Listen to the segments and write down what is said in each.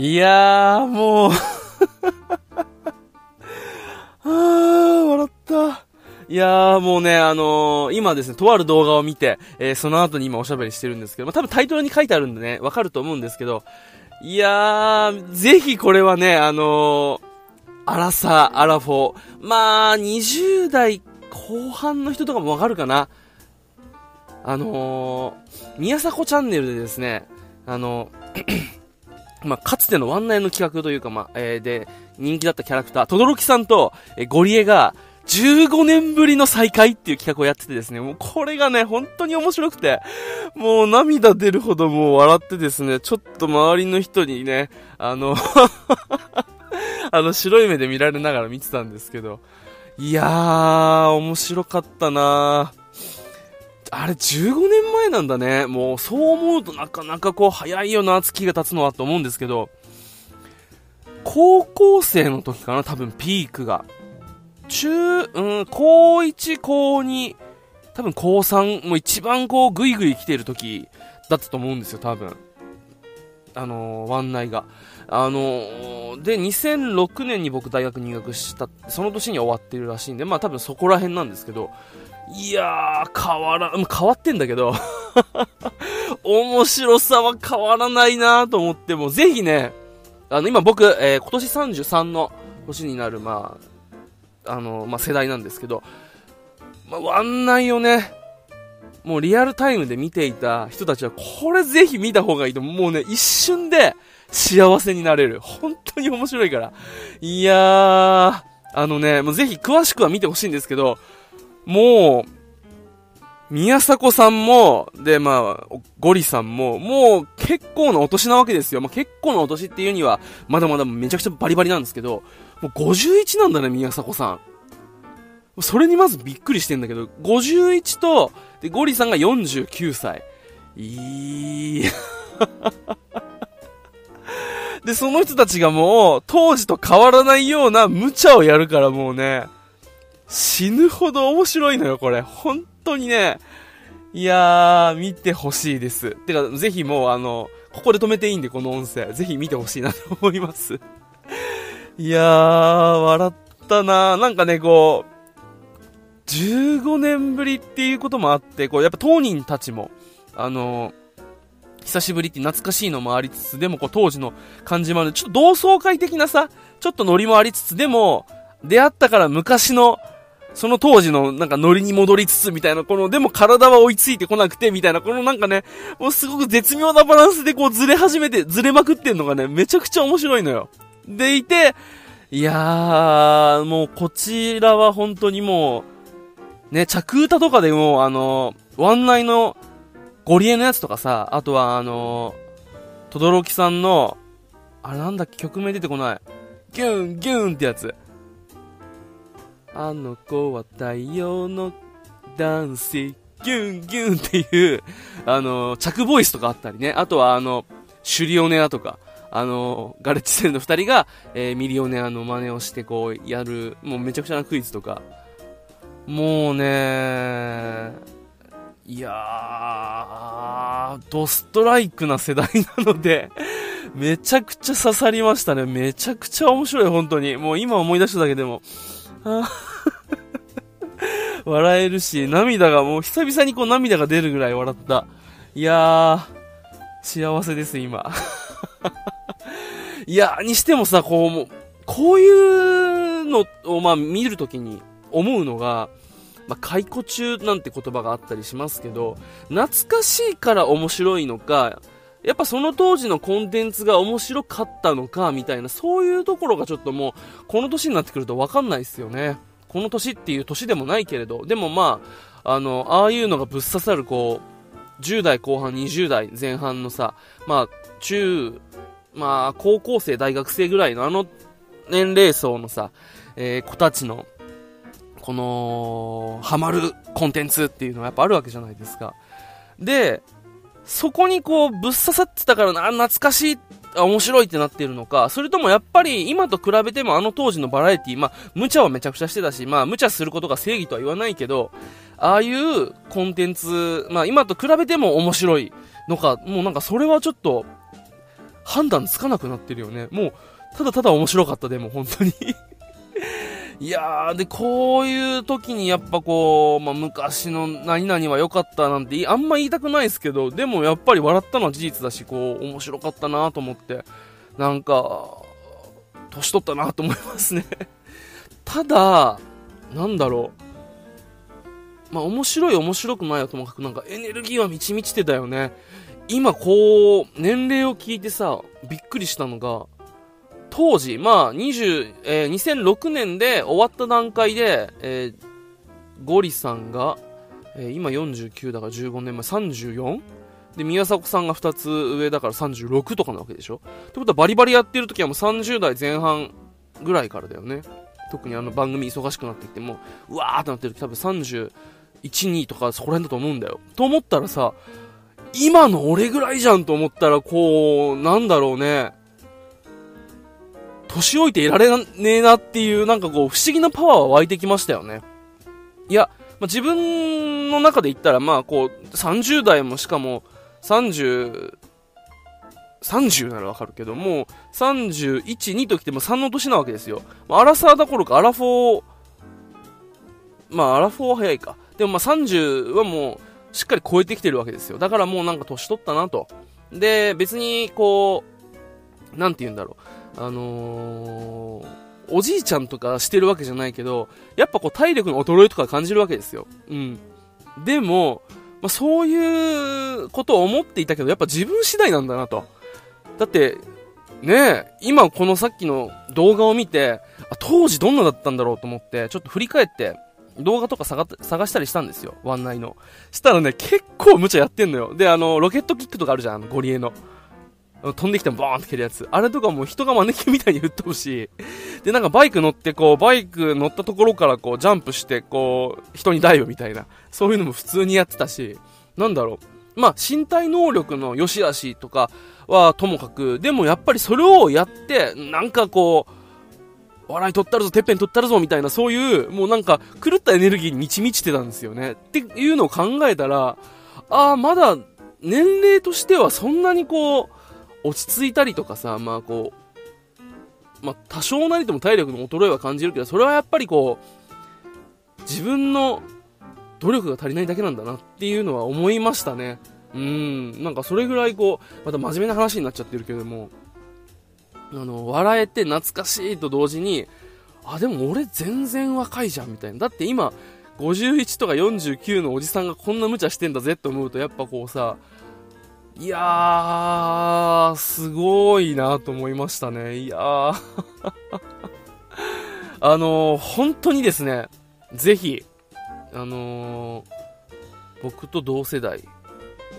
いやー、もう あー、笑った。いやーもうね、あのー、今ですね、とある動画を見て、えー、その後に今おしゃべりしてるんですけど、まあ、多分タイトルに書いてあるんでね、わかると思うんですけど、いやー、ぜひこれはね、あのー、アラサー、アラフォー、まあ、20代後半の人とかもわかるかな。あのー、宮迫チャンネルでですね、あのーまあ、かつてのワンナイの企画というか、まあ、えー、で、人気だったキャラクター、轟さんと、えー、ゴリエが、15年ぶりの再会っていう企画をやっててですね、もうこれがね、本当に面白くて、もう涙出るほどもう笑ってですね、ちょっと周りの人にね、あの あの白い目で見られながら見てたんですけど、いやー、面白かったなー。あれ15年前なんだね。もうそう思うとなかなかこう早いよな、月が経つのはと思うんですけど、高校生の時かな、多分ピークが。中、うん、高1、高2、多分高3、もう一番こうグイグイ来てる時だったと思うんですよ、多分。あのー、ワンナイが。あのー、で、2006年に僕大学入学した、その年に終わってるらしいんで、まあ多分そこら辺なんですけど、いやー、変わら、変わってんだけど 面白さは変わらないなと思って、もぜひね、あの、今僕、えー、今年33の年になる、まあ、あの、まあ、世代なんですけど、まあ、ワンナイをね、もうリアルタイムで見ていた人たちは、これぜひ見た方がいいと、もうね、一瞬で幸せになれる。本当に面白いから。いやー、あのね、もうぜひ詳しくは見てほしいんですけど、もう、宮迫さんも、で、まあ、ゴリさんも、もう結構なお年なわけですよ。まあ、結構なお年っていうには、まだまだめちゃくちゃバリバリなんですけど、もう51なんだね、宮迫さん。それにまずびっくりしてんだけど、51と、で、ゴリさんが49歳。いい。で、その人たちがもう、当時と変わらないような無茶をやるからもうね、死ぬほど面白いのよ、これ。本当にね、いやー、見てほしいです。てか、ぜひもう、あの、ここで止めていいんで、この音声。ぜひ見てほしいなと思います。いやー、笑ったななんかね、こう、15年ぶりっていうこともあって、こう、やっぱ当人たちも、あの久しぶりって懐かしいのもありつつ、でもこう当時の感じもあるちょっと同窓会的なさ、ちょっとノリもありつつ、でも、出会ったから昔のその当時のなんかノリに戻りつつみたいな、この、でも体は追いついてこなくてみたいな、このなんかね、もうすごく絶妙なバランスでこうずれ始めて、ずれまくってんのがね、めちゃくちゃ面白いのよ。でいて、いやー、もうこちらは本当にもう、ね、着歌とかでも、あの、ワンナイのゴリエのやつとかさ、あとはあの、とどろきさんの、あれなんだっけ、曲名出てこない。ギュン、ギュンってやつ。あの子は太陽の男性、ギュンギュンっていう、あの、着ボイスとかあったりね。あとはあの、シュリオネアとか、あの、ガレッジセルの二人が、えー、ミリオネアの真似をしてこう、やる、もうめちゃくちゃなクイズとか。もうねいやー、ドストライクな世代なので、めちゃくちゃ刺さりましたね。めちゃくちゃ面白い、本当に。もう今思い出しただけでも。笑えるし、涙がもう久々にこう涙が出るぐらい笑った。いやー、幸せです、今。いや、にしてもさ、こう、もう、こういうのを、まあ、見るときに思うのが、まあ、解雇中なんて言葉があったりしますけど、懐かしいから面白いのか、やっぱその当時のコンテンツが面白かったのか、みたいな、そういうところがちょっともう、この年になってくるとわかんないですよね。この年っていう年でもないけれど、でもまあ、あの、ああいうのがぶっ刺さる、こう、10代後半、20代前半のさ、まあ、中、まあ、高校生、大学生ぐらいのあの年齢層のさ、えー、子たちの、この、ハマるコンテンツっていうのはやっぱあるわけじゃないですか。で、そこにこう、ぶっ刺さってたからな、懐かしい、面白いってなってるのか、それともやっぱり今と比べてもあの当時のバラエティ、まあ、無茶はめちゃくちゃしてたし、まあ、無茶することが正義とは言わないけど、ああいうコンテンツ、まあ、今と比べても面白いのか、もうなんかそれはちょっと、判断つかなくなってるよね。もう、ただただ面白かった、でも、本当にいやー、で、こういう時にやっぱこう、まあ、昔の何々は良かったなんて、あんま言いたくないですけど、でもやっぱり笑ったのは事実だし、こう、面白かったなと思って、なんか、年取ったなと思いますね ただ、なんだろう。まあ、面白い面白くないはともかくなんかエネルギーは満ち満ちてたよね。今こう、年齢を聞いてさ、びっくりしたのが、当時、まあ、20、えー、2006年で終わった段階で、えー、ゴリさんが、えー、今49だから15年前、34? で、宮迫さんが2つ上だから36とかなわけでしょってことはバリバリやってる時はもう30代前半ぐらいからだよね。特にあの番組忙しくなってきても、うわーってなってる時多分31、2とかそこら辺だと思うんだよ。と思ったらさ、今の俺ぐらいじゃんと思ったら、こう、なんだろうね。年老いていられねえなっていう、なんかこう、不思議なパワーは湧いてきましたよね。いや、まあ、自分の中で言ったら、まあこう、30代もしかも、30、30ならわかるけども、31、2ときても3の年なわけですよ。まあ、アラサーだ頃か、アラフォー、まあ、アラフォーは早いか。でもまあ30はもう、しっかり超えてきてるわけですよ。だからもうなんか年取ったなと。で、別に、こう、なんて言うんだろう。あのー、おじいちゃんとかしてるわけじゃないけど、やっぱこう体力の衰えとか感じるわけですよ。うん。でも、まあ、そういうことを思っていたけど、やっぱ自分次第なんだなと。だって、ねえ、今このさっきの動画を見て、あ、当時どんなだったんだろうと思って、ちょっと振り返って、動画とか探探したりしたんですよ、ワンナイの。したらね、結構無茶やってんのよ。で、あの、ロケットキックとかあるじゃん、ゴリエの。飛んできてボーンって蹴るやつ。あれとかも人がマネキンみたいに吹っ飛ぶしい、で、なんかバイク乗って、こう、バイク乗ったところからこう、ジャンプして、こう、人にダイブみたいな、そういうのも普通にやってたし、なんだろう。まあ、身体能力の良し悪しとかはともかく、でもやっぱりそれをやって、なんかこう、笑い取ったるぞ、てっぺん取ったるぞ、みたいな、そういう、もうなんか、狂ったエネルギーに満ち満ちてたんですよね。っていうのを考えたら、ああ、まだ、年齢としてはそんなにこう、落ち着いたりとかさ、まあこう、まあ多少なりとも体力の衰えは感じるけど、それはやっぱりこう、自分の努力が足りないだけなんだなっていうのは思いましたね。うん、なんかそれぐらいこう、また真面目な話になっちゃってるけども、あの、笑えて懐かしいと同時に、あ、でも俺全然若いじゃんみたいな。だって今、51とか49のおじさんがこんな無茶してんだぜって思うと、やっぱこうさ、いやー、すごいなと思いましたね。いやー あのー、本当にですね、ぜひ、あのー、僕と同世代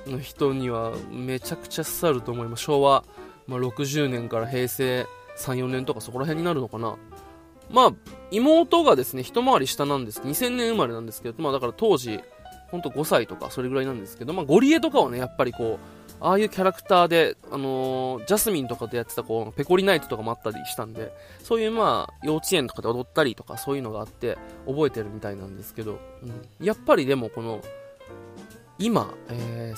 の人にはめちゃくちゃ刺さると思います。昭和、まあ、60年から平成3、4年とかそこら辺になるのかな。まあ、妹がですね、一回り下なんです。2000年生まれなんですけど、まあだから当時、ほんと5歳とかそれぐらいなんですけど、まあゴリエとかはね、やっぱりこう、ああいうキャラクターで、あのー、ジャスミンとかでやってたこう、ペコリナイトとかもあったりしたんで、そういうまあ、幼稚園とかで踊ったりとかそういうのがあって、覚えてるみたいなんですけど、うん、やっぱりでもこの、今、えー、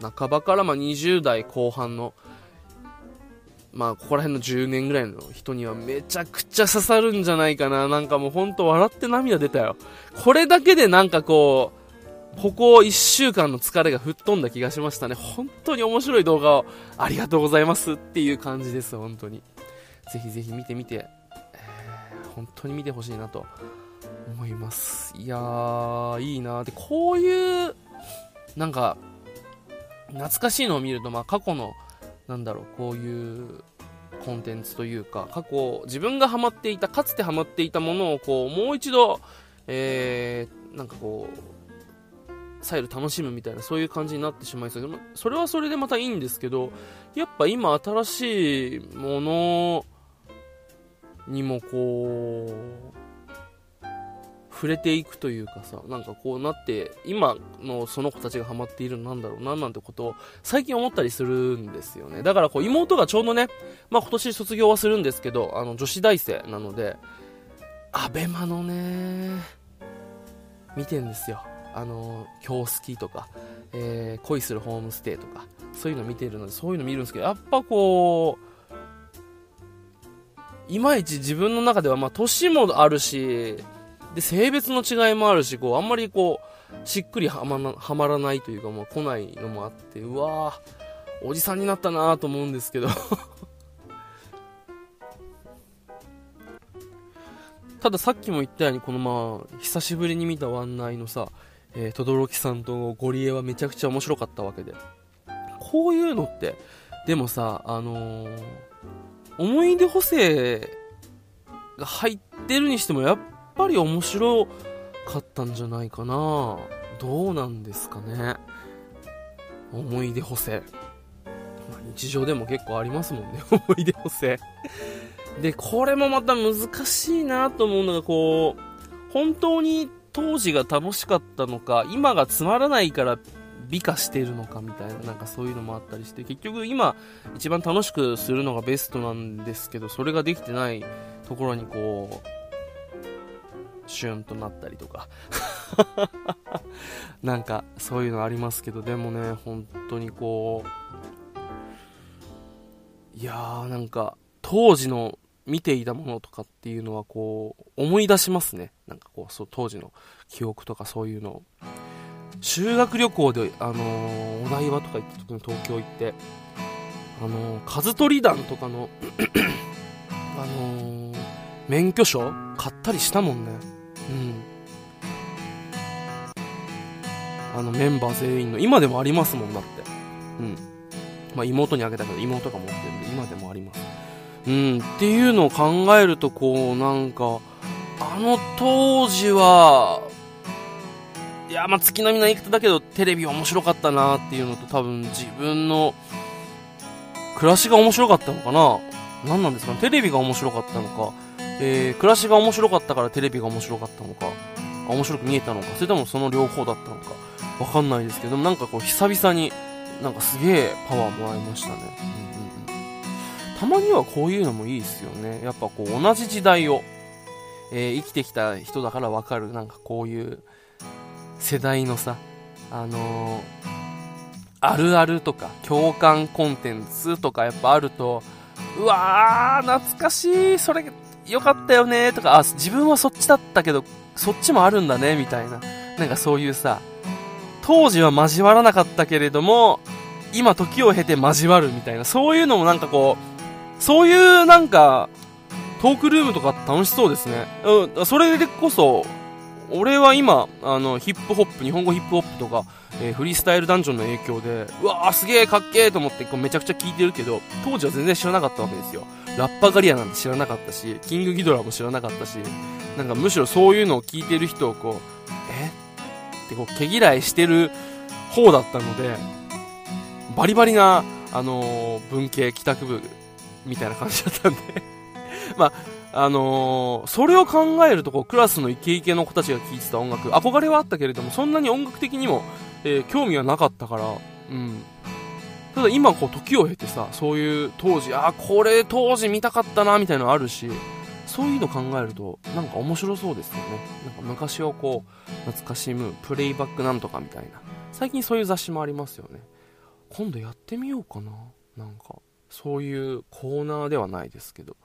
30半ばからまあ20代後半の、まあ、ここら辺の10年ぐらいの人にはめちゃくちゃ刺さるんじゃないかな。なんかもうほんと笑って涙出たよ。これだけでなんかこう、ここ1週間の疲れが吹っ飛んだ気がしましたね。本当に面白い動画をありがとうございますっていう感じです、本当に。ぜひぜひ見てみて、えー、本当に見てほしいなと思います。いやー、いいなーで、こういう、なんか、懐かしいのを見ると、まあ過去の、なんだろう、こういうコンテンツというか、過去、自分がハマっていた、かつてハマっていたものを、こう、もう一度、えー、なんかこう、再度楽しむみたいなそういう感じになってしまいそうでそれはそれでまたいいんですけどやっぱ今新しいものにもこう触れていくというかさなんかこうなって今のその子たちがハマっているのなんだろうななんてことを最近思ったりするんですよね。だからこう妹がちょうどね、まあ、今年卒業はするんですけどあの女子大生なのでアベマのね見てんですよ。あのー、好きとか、えー、恋するホームステイとか、そういうの見てるので、そういうの見るんですけど、やっぱこう、いまいち自分の中では、まあ、年もあるし、で、性別の違いもあるし、こう、あんまりこう、しっくりはまはまらないというか、もう来ないのもあって、うわぁ、おじさんになったなぁと思うんですけど。たださっきも言ったように、このまあ、久しぶりに見たワンナイのさ、えー、轟さんとゴリエはめちゃくちゃ面白かったわけで。こういうのって、でもさ、あのー、思い出補正が入ってるにしても、やっぱり面白かったんじゃないかなどうなんですかね。思い出補正。まあ、日常でも結構ありますもんね、思い出補正。で、これもまた難しいなと思うのが、こう、本当に当時が楽しかったのか、今がつまらないから美化してるのかみたいな、なんかそういうのもあったりして、結局今一番楽しくするのがベストなんですけど、それができてないところにこう、シュンとなったりとか。なんかそういうのありますけど、でもね、本当にこう、いやーなんか当時の見ていたものとかっていうのはこう思い出しますね。なんかこうそう当時の記憶とかそういうのを。修学旅行で、あのー、お台場とか行った時に東京行ってあのー、数取り団とかのあのー、免許証買ったりしたもんね。うん。あのメンバー全員の。今でもありますもんだって。うん。まあ妹にあげたけど妹が持ってるんで今でもあります。うん、っていうのを考えると、こう、なんか、あの当時は、いや、まあ、月並みな言い方だけど、テレビ面白かったなっていうのと、多分自分の暮らしが面白かったのかな。何なんですか？ねテレビが面白かったのか、えー、暮らしが面白かったからテレビが面白かったのか、面白く見えたのか、それともその両方だったのか、わかんないですけど、なんかこう、久々に、なんかすげえパワーもらいましたね。うん。たまにはこういうのもいいですよね。やっぱこう同じ時代を、えー、生きてきた人だからわかる、なんかこういう世代のさ、あのー、あるあるとか共感コンテンツとかやっぱあると、うわー、懐かしい、それよかったよねとか、あ、自分はそっちだったけど、そっちもあるんだね、みたいな。なんかそういうさ、当時は交わらなかったけれども、今時を経て交わるみたいな、そういうのもなんかこう、そういうなんか、トークルームとか楽しそうですね。うん、それでこそ、俺は今、あの、ヒップホップ、日本語ヒップホップとか、えー、フリースタイルダンジョンの影響で、うわーすげーかっけーと思ってこうめちゃくちゃ聞いてるけど、当時は全然知らなかったわけですよ。ラッパガリアなんて知らなかったし、キングギドラも知らなかったし、なんかむしろそういうのを聞いてる人をこう、え？ってこう毛嫌いしてる方だったので、バリバリな、あのー、文系帰宅部みたいな感じだったんで まあ、あのー、それを考えるとこう、クラスのイケイケの子たちが聴いてた音楽、憧れはあったけれども、そんなに音楽的にも、えー、興味はなかったから、うん。ただ今こう、時を経てさ、そういう当時、あ、これ当時見たかったな、みたいなのあるし、そういうの考えると、なんか面白そうですよね。なんか昔をこう、懐かしむ、プレイバックなんとかみたいな。最近そういう雑誌もありますよね。今度やってみようかな。なんか。そういうコーナーではないですけど、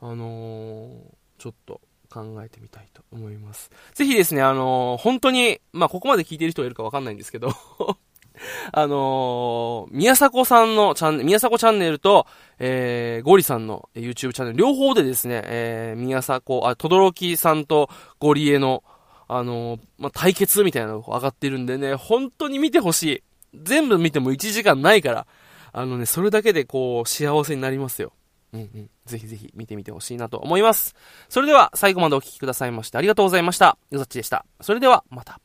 あのー、ちょっと考えてみたいと思います。ぜひですね、あのー、本当に、まあ、ここまで聞いてる人がいるかわかんないんですけど あのー、宮迫さんのチャンネル、宮迫チャンネルと、えー、ゴリさんの YouTube チャンネル、両方でですね、えー、宮迫、あ、とどろきさんとゴリエの、あのー、まあ、対決みたいなのが上がってるんでね、本当に見てほしい。全部見ても1時間ないから、あのね、それだけでこう、幸せになりますよ。うんうん。ぜひぜひ見てみてほしいなと思います。それでは、最後までお聴きくださいましてありがとうございました。よざっちでした。それでは、また。